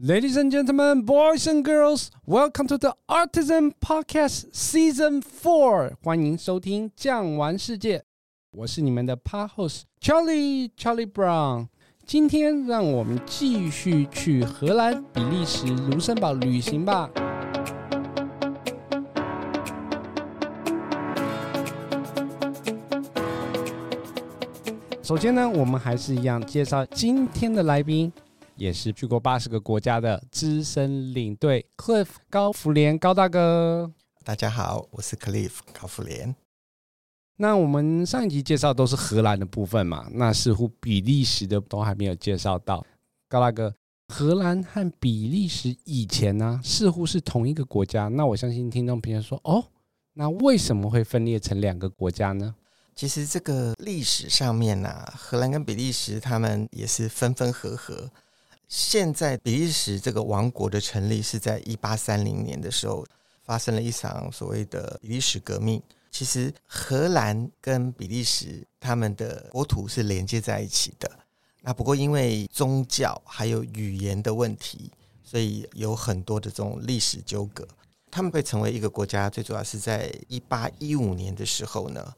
Ladies and gentlemen, boys and girls, welcome to the Artisan Podcast Season Four。欢迎收听《酱玩世界》，我是你们的 Pod Host Charlie Charlie Brown。今天让我们继续去荷兰、比利时、卢森堡旅行吧。首先呢，我们还是一样介绍今天的来宾。 也是去过八十个国家的资深领队 Cliff 高福连高大哥。大家好，我是 Cliff 高福连。那我们上一集介绍都是荷兰的部分嘛，那似乎比利时的都还没有介绍到。高大哥，荷兰和比利时以前呢、啊、似乎是同一个国家，那我相信听众朋友说，哦，那为什么会分裂成两个国家呢？其实这个历史上面呢、啊，荷兰跟比利时他们也是分分合合。现在比利时这个王国的成立是在一八三零年的时候，发生了一场所谓的比利时革命。其实荷兰跟比利时他们的国土是连接在一起的，那不过因为宗教还有语言的问题，所以有很多的这种历史纠葛。他们被成为一个国家，最主要是在一八一五年的时候呢，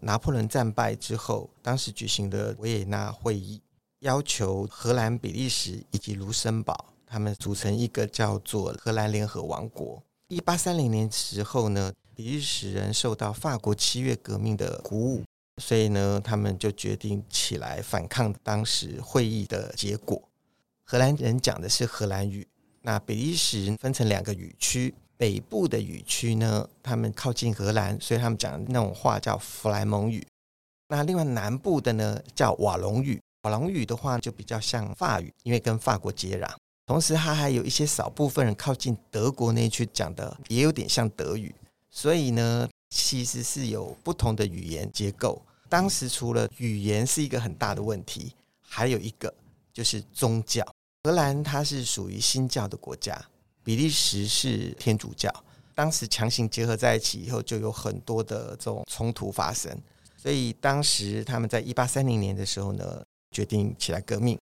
拿破仑战败之后，当时举行的维也纳会议。要求荷兰、比利时以及卢森堡，他们组成一个叫做荷兰联合王国。一八三零年时候呢，比利时人受到法国七月革命的鼓舞，所以呢，他们就决定起来反抗当时会议的结果。荷兰人讲的是荷兰语，那比利时人分成两个语区，北部的语区呢，他们靠近荷兰，所以他们讲的那种话叫弗莱蒙语。那另外南部的呢，叫瓦隆语。瓦隆语的话就比较像法语，因为跟法国接壤。同时，它还有一些少部分人靠近德国那一区讲的也有点像德语。所以呢，其实是有不同的语言结构。当时除了语言是一个很大的问题，还有一个就是宗教。荷兰它是属于新教的国家，比利时是天主教。当时强行结合在一起以后，就有很多的这种冲突发生。所以当时他们在一八三零年的时候呢，决定起来革命，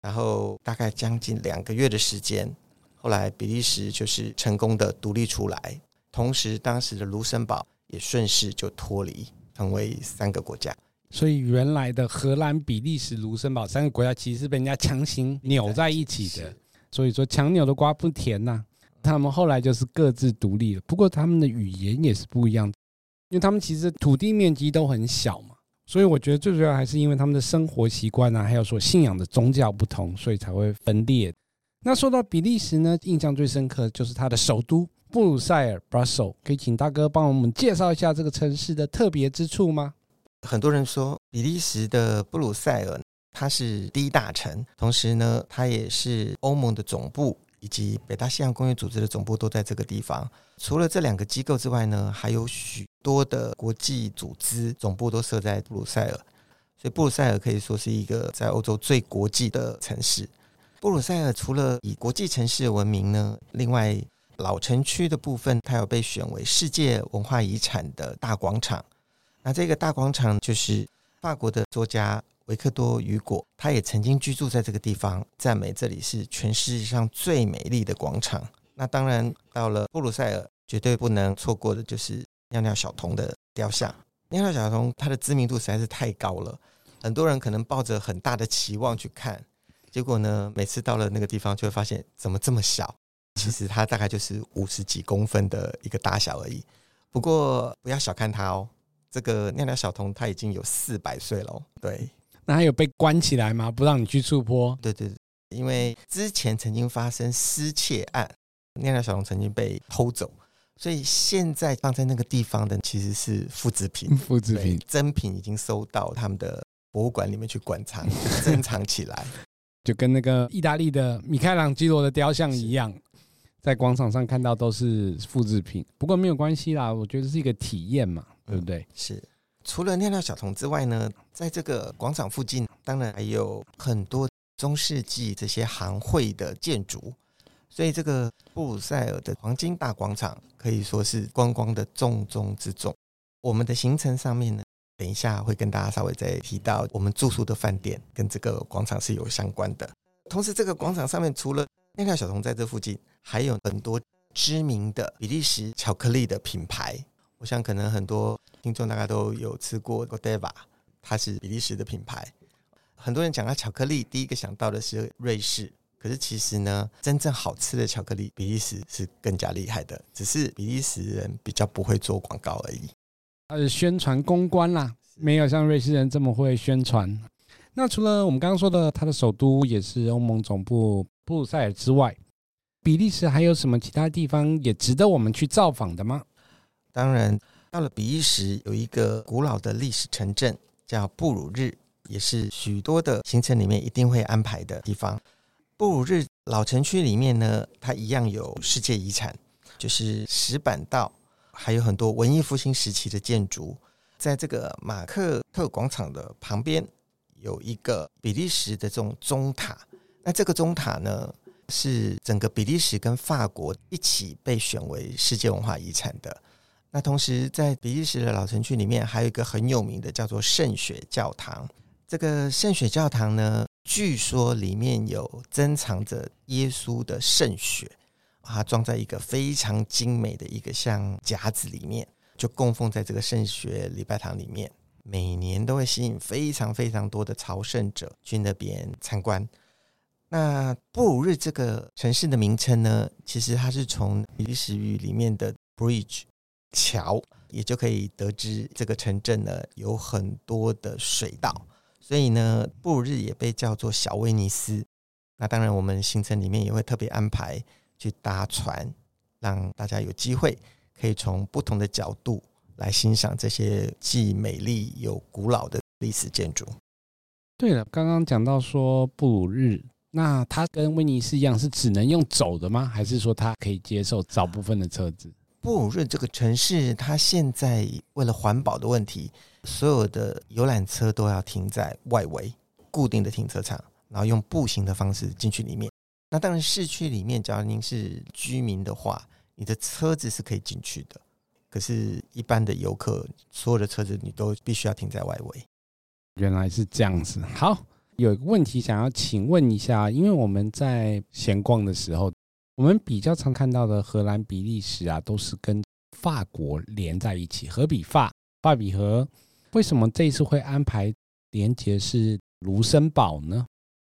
然后大概将近两个月的时间，后来比利时就是成功的独立出来，同时当时的卢森堡也顺势就脱离，成为三个国家。所以原来的荷兰、比利时、卢森堡三个国家其实是被人家强行扭在一起的，所以说强扭的瓜不甜呐、啊。他们后来就是各自独立了，不过他们的语言也是不一样，因为他们其实土地面积都很小嘛。所以我觉得最主要还是因为他们的生活习惯啊，还有说信仰的宗教不同，所以才会分裂。那说到比利时呢，印象最深刻就是它的首都布鲁塞尔 （Brussels）。可以请大哥帮我们介绍一下这个城市的特别之处吗？很多人说比利时的布鲁塞尔它是第一大城，同时呢，它也是欧盟的总部。以及北大西洋公约组织的总部都在这个地方。除了这两个机构之外呢，还有许多的国际组织总部都设在布鲁塞尔。所以布鲁塞尔可以说是一个在欧洲最国际的城市。布鲁塞尔除了以国际城市闻名呢，另外老城区的部分，它有被选为世界文化遗产的大广场。那这个大广场就是法国的作家。维克多·雨果，他也曾经居住在这个地方，赞美这里是全世界上最美丽的广场。那当然，到了布鲁塞尔，绝对不能错过的就是尿尿小童的雕像。尿尿小童，他的知名度实在是太高了，很多人可能抱着很大的期望去看，结果呢，每次到了那个地方，就会发现怎么这么小？其实它大概就是五十几公分的一个大小而已。不过不要小看它哦，这个尿尿小童他已经有四百岁了。对。那还有被关起来吗？不让你去触摸？对对对，因为之前曾经发生失窃案，尿尿小童曾经被偷走，所以现在放在那个地方的其实是复制品。复制品，真品已经收到他们的博物馆里面去馆藏，珍藏起来，就跟那个意大利的米开朗基罗的雕像一样，在广场上看到都是复制品。不过没有关系啦，我觉得是一个体验嘛，对不对？嗯，是。除了尿尿小童之外呢，在这个广场附近，当然还有很多中世纪这些行会的建筑，所以这个布鲁塞尔的黄金大广场可以说是观光的重中之重。我们的行程上面呢，等一下会跟大家稍微再提到，我们住宿的饭店跟这个广场是有相关的。同时，这个广场上面除了内特小童在这附近还有很多知名的比利时巧克力的品牌。我想可能很多听众大概都有吃过 Godiva，它是比利时的品牌。很多人讲到巧克力，第一个想到的是瑞士。可是其实呢，真正好吃的巧克力，比利时是更加厉害的，只是比利时人比较不会做广告而已。它是宣传公关啦，没有像瑞士人这么会宣传。那除了我们刚刚说的，它的首都也是欧盟总部布鲁塞尔之外，比利时还有什么其他地方也值得我们去造访的吗？当然，到了比利时有一个古老的历史城镇叫布鲁日，也是许多的行程里面一定会安排的地方。布鲁日老城区里面呢，它一样有世界遗产，就是石板道，还有很多文艺复兴时期的建筑。在这个马克特广场的旁边，有一个比利时的这种钟塔。那这个钟塔呢，是整个比利时跟法国一起被选为世界文化遗产的。那同时，在比利时的老城区里面，还有一个很有名的叫做圣雪教堂。这个圣雪教堂呢，据说里面有珍藏着耶稣的圣血，它装在一个非常精美的一个像夹子里面，就供奉在这个圣血礼拜堂里面。每年都会吸引非常非常多的朝圣者去那边参观。那布鲁日这个城市的名称呢，其实它是从比利时语里面的 bridge 桥，也就可以得知这个城镇呢有很多的水道。所以呢，布鲁日也被叫做小威尼斯。那当然，我们行程里面也会特别安排去搭船，让大家有机会可以从不同的角度来欣赏这些既美丽又古老的历史建筑。对了，刚刚讲到说布鲁日，那它跟威尼斯一样是只能用走的吗？还是说它可以接受少部分的车子？布鲁日这个城市，它现在为了环保的问题。所有的游览车都要停在外围固定的停车场，然后用步行的方式进去里面。那当然，市区里面，假如您是居民的话，你的车子是可以进去的。可是，一般的游客，所有的车子你都必须要停在外围。原来是这样子。好，有一个问题想要请问一下，因为我们在闲逛的时候，我们比较常看到的荷兰、比利时啊，都是跟法国连在一起，荷比法、法比荷。为什么这一次会安排连接是卢森堡呢？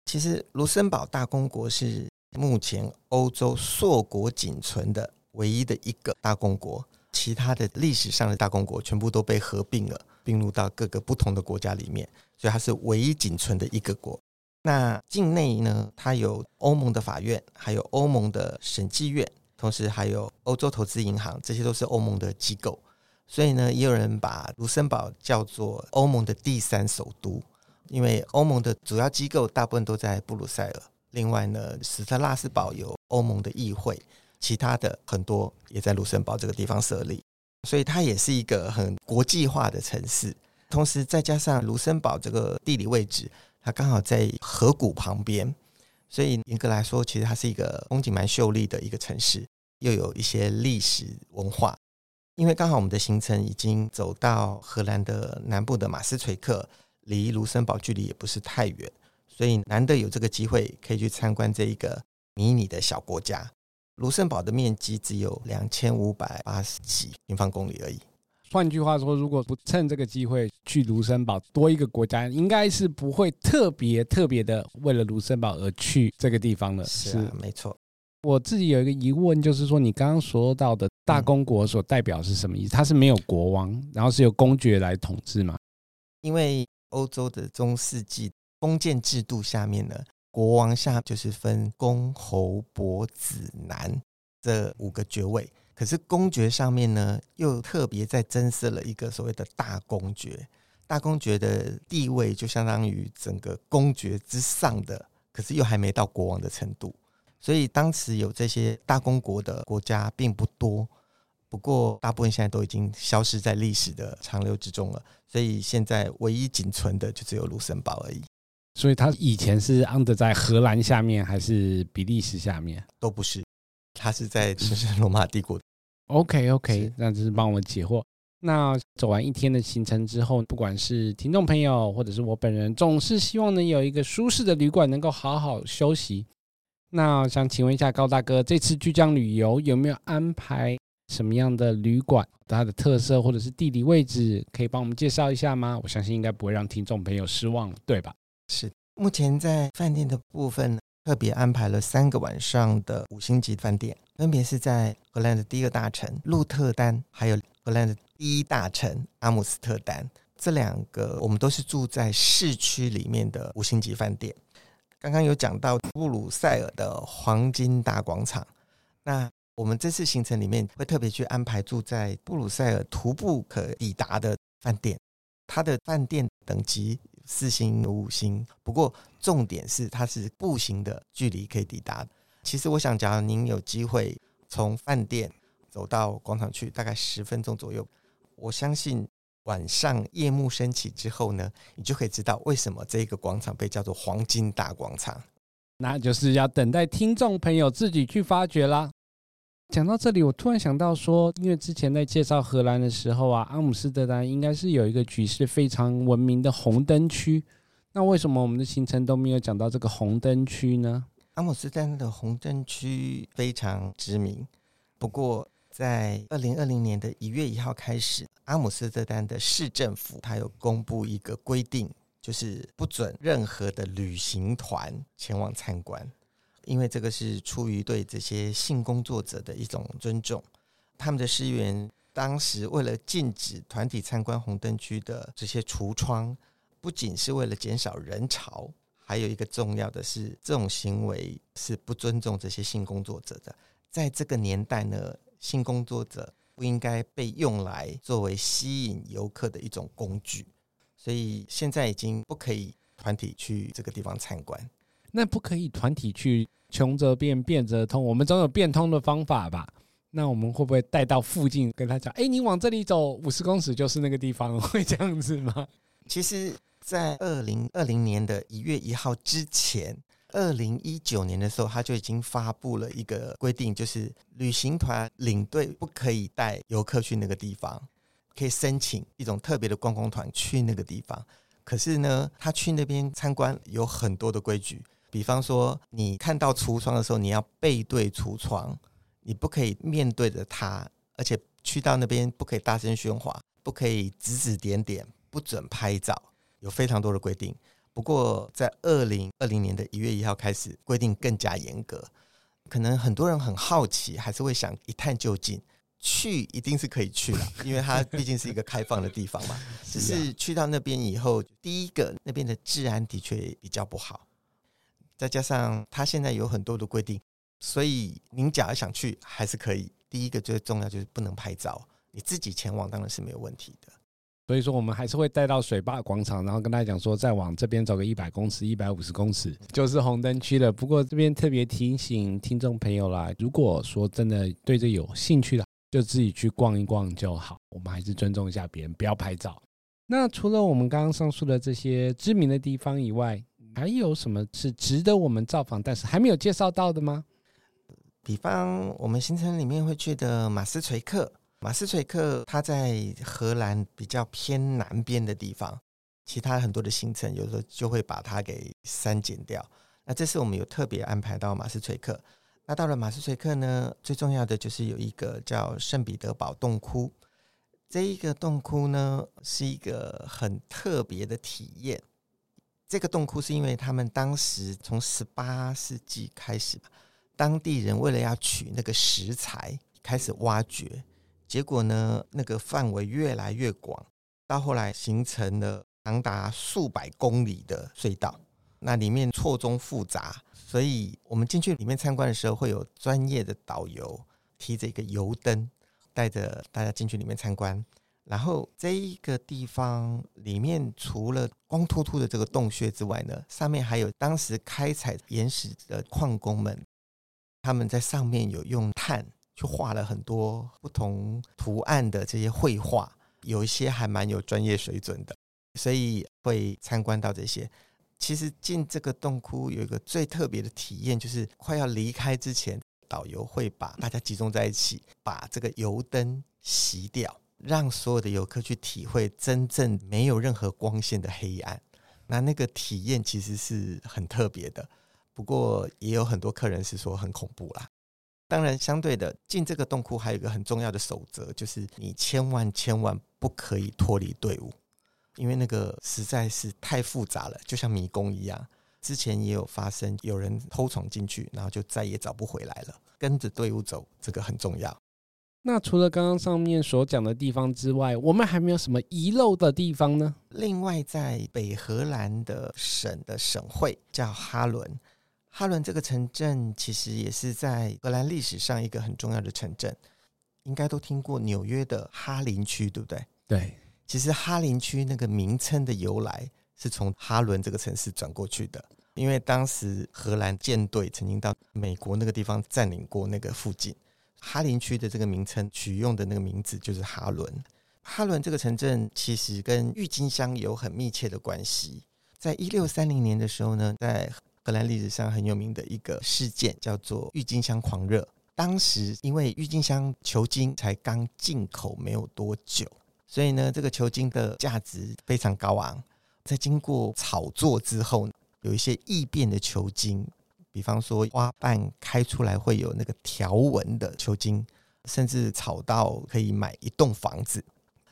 其实卢森堡大公国是目前欧洲硕果仅存的唯一的一个大公国，其他的历史上的大公国全部都被合并了，并入到各个不同的国家里面，所以它是唯一仅存的一个国。那境内呢，它有欧盟的法院，还有欧盟的审计院，同时还有欧洲投资银行，这些都是欧盟的机构。所以呢，也有人把卢森堡叫做欧盟的第三首都，因为欧盟的主要机构大部分都在布鲁塞尔。另外呢，史特拉斯堡有欧盟的议会，其他的很多也在卢森堡这个地方设立，所以它也是一个很国际化的城市。同时，再加上卢森堡这个地理位置，它刚好在河谷旁边，所以严格来说，其实它是一个风景蛮秀丽的一个城市，又有一些历史文化。因为刚好我们的行程已经走到荷兰的南部的马斯垂克，离卢森堡距离也不是太远，所以难得有这个机会可以去参观这一个迷你的小国家。卢森堡的面积只有两千五百八十几平方公里而已。换句话说，如果不趁这个机会去卢森堡多一个国家，应该是不会特别特别的为了卢森堡而去这个地方的。是啊，没错。我自己有一个疑问，就是说你刚刚说到的大公国所代表是什么意思？它是没有国王，然后是由公爵来统治吗？因为欧洲的中世纪封建制度下面呢，国王下就是分公侯伯子男这五个爵位，可是公爵上面呢，又特别再增设了一个所谓的大公爵。大公爵的地位就相当于整个公爵之上的，可是又还没到国王的程度。所以当时有这些大公国的国家并不多，不过大部分现在都已经消失在历史的长流之中了。所以现在唯一仅存的就只有卢森堡而已。所以它以前是 under 在荷兰下面还是比利时下面？都不是，它是在神圣罗马帝国。OK OK，那就是帮我解惑。那走完一天的行程之后，不管是听众朋友或者是我本人，总是希望能有一个舒适的旅馆，能够好好休息。那想请问一下高大哥，这次巨匠旅游有没有安排什么样的旅馆？它的特色或者是地理位置，可以帮我们介绍一下吗？我相信应该不会让听众朋友失望，对吧？是，目前在饭店的部分特别安排了三个晚上的五星级饭店，分别是在荷兰的第一个大城鹿特丹，还有荷兰的第一大城阿姆斯特丹。这两个我们都是住在市区里面的五星级饭店。刚刚有讲到布鲁塞尔的黄金大广场，那我们这次行程里面会特别去安排住在布鲁塞尔徒步可抵达的饭店，它的饭店等级四星、五星，不过重点是它是步行的距离可以抵达。其实我想，假如您有机会从饭店走到广场去，大概十分钟左右，我相信。晚上夜幕升起之后呢，你就可以知道为什么这个广场被叫做黄金大广场。那就是要等待听众朋友自己去发掘啦。讲到这里，我突然想到说，因为之前在介绍荷兰的时候啊，阿姆斯特丹应该是有一个举世非常闻名的红灯区。那为什么我们的行程都没有讲到这个红灯区呢？阿姆斯特丹的红灯区非常知名，不过。在二零二零年的一月一号开始，阿姆斯特丹的市政府它有公布一个规定，就是不准任何的旅行团前往参观，因为这个是出于对这些性工作者的一种尊重。他们的市议员当时为了禁止团体参观红灯区的这些橱窗，不仅是为了减少人潮，还有一个重要的是，这种行为是不尊重这些性工作者的。在这个年代呢。性工作者不应该被用来作为吸引游客的一种工具，所以现在已经不可以团体去这个地方参观。那不可以团体去，穷则变，变则通，我们总有变通的方法吧？那我们会不会带到附近跟他讲？哎，你往这里走五十公尺就是那个地方，会这样子吗？其实，在二零二零年的一月一号之前。二零一九年的时候，他就已经发布了一个规定，就是旅行团领队不可以带游客去那个地方，可以申请一种特别的观光团去那个地方。可是呢，他去那边参观有很多的规矩，比方说，你看到橱窗的时候，你要背对橱窗，你不可以面对着他，而且去到那边不可以大声喧哗，不可以指指点点，不准拍照，有非常多的规定。不过，在二零二零年的一月一号开始，规定更加严格。可能很多人很好奇，还是会想一探究竟。去一定是可以去的，因为它毕竟是一个开放的地方嘛。只是去到那边以后，第一个那边的治安的确比较不好，再加上它现在有很多的规定，所以您假如想去，还是可以。第一个最重要就是不能拍照，你自己前往当然是没有问题的。所以说，我们还是会带到水坝广场，然后跟大家讲说，再往这边走个一百公尺、一百五十公尺就是红灯区了。不过这边特别提醒听众朋友啦，如果说真的对这有兴趣的，就自己去逛一逛就好。我们还是尊重一下别人，不要拍照。那除了我们刚刚上述的这些知名的地方以外，还有什么是值得我们造访，但是还没有介绍到的吗？比方我们行程里面会去的马斯垂克。马斯垂克，它在荷兰比较偏南边的地方，其他很多的行程有时候就会把它给删减掉。那这次我们有特别安排到马斯垂克。那到了马斯垂克呢，最重要的就是有一个叫圣彼得堡洞窟。这一个洞窟呢，是一个很特别的体验。这个洞窟是因为他们当时从十八世纪开始，当地人为了要取那个石材，开始挖掘。结果呢，那个范围越来越广，到后来形成了长达数百公里的隧道。那里面错综复杂，所以我们进去里面参观的时候，会有专业的导游提着一个油灯，带着大家进去里面参观。然后这一个地方里面，除了光秃秃的这个洞穴之外呢，上面还有当时开采岩石的矿工们，他们在上面有用碳。去画了很多不同图案的这些绘画，有一些还蛮有专业水准的，所以会参观到这些。其实进这个洞窟有一个最特别的体验，就是快要离开之前，导游会把大家集中在一起，把这个油灯熄掉，让所有的游客去体会真正没有任何光线的黑暗。那那个体验其实是很特别的。不过也有很多客人是说很恐怖啦。当然，相对的进这个洞窟还有一个很重要的守则，就是你千万千万不可以脱离队伍，因为那个实在是太复杂了，就像迷宫一样。之前也有发生有人偷闯进去，然后就再也找不回来了。跟着队伍走，这个很重要。那除了刚刚上面所讲的地方之外，我们还没有什么遗漏的地方呢？另外，在北荷兰的省的省会叫哈伦，哈伦这个城镇其实也是在荷兰历史上一个很重要的城镇。应该都听过纽约的哈林区，对不对？对，其实哈林区那个名称的由来是从哈伦这个城市转过去的，因为当时荷兰舰队曾经到美国那个地方占领过那个附近。哈林区的这个名称取用的那个名字就是哈伦。哈伦这个城镇其实跟郁金香有很密切的关系。在一六三零年的时候呢，在荷兰历史上很有名的一个事件叫做郁金香狂热。当时因为郁金香球茎才刚进口没有多久，所以呢，这个球茎的价值非常高昂。在经过炒作之后，有一些异变的球茎。比方说，花瓣开出来会有那个条纹的球茎，甚至炒到可以买一栋房子。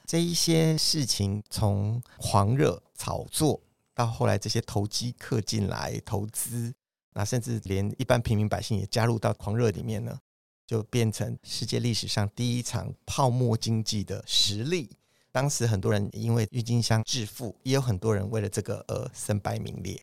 这一些事情从狂热炒作到后来，这些投机客进来投资，那甚至连一般平民百姓也加入到狂热里面呢，就变成世界历史上第一场泡沫经济的实例。当时很多人因为郁金香致富，也有很多人为了这个而身败名裂。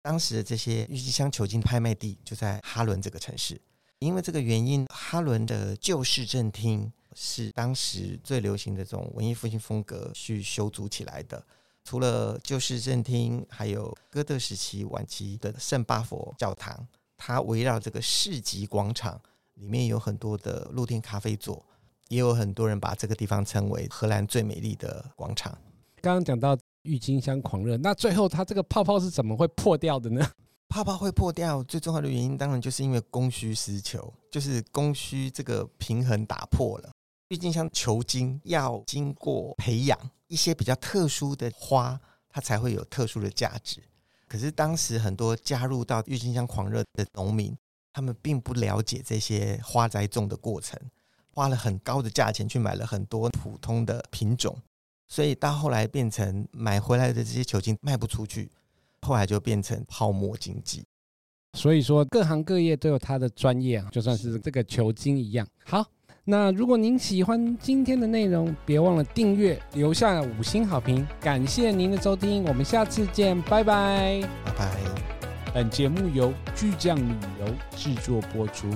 当时的这些郁金香球茎拍卖地就在哈伦这个城市，因为这个原因，哈伦的旧市政厅是当时最流行的这种文艺复兴风格去修筑起来的。除了旧市政厅，还有哥特时期晚期的圣巴佛教堂，它围绕这个市集广场，里面有很多的露天咖啡座，也有很多人把这个地方称为荷兰最美丽的广场。刚刚讲到。郁金香狂热，那最后它这个泡泡是怎么会破掉的呢？泡泡会破掉，最重要的原因当然就是因为供需失求，就是供需这个平衡打破了。郁金香球茎要经过培养一些比较特殊的花，它才会有特殊的价值。可是当时很多加入到郁金香狂热的农民，他们并不了解这些花栽种的过程，花了很高的价钱去买了很多普通的品种。所以到后来变成买回来的这些球茎卖不出去，后来就变成泡沫经济。所以说各行各业都有它的专业啊，就算是这个球茎一样。好，那如果您喜欢今天的内容，别忘了订阅，留下五星好评。感谢您的收听，我们下次见，拜拜，拜拜。本节目由巨匠旅游制作播出。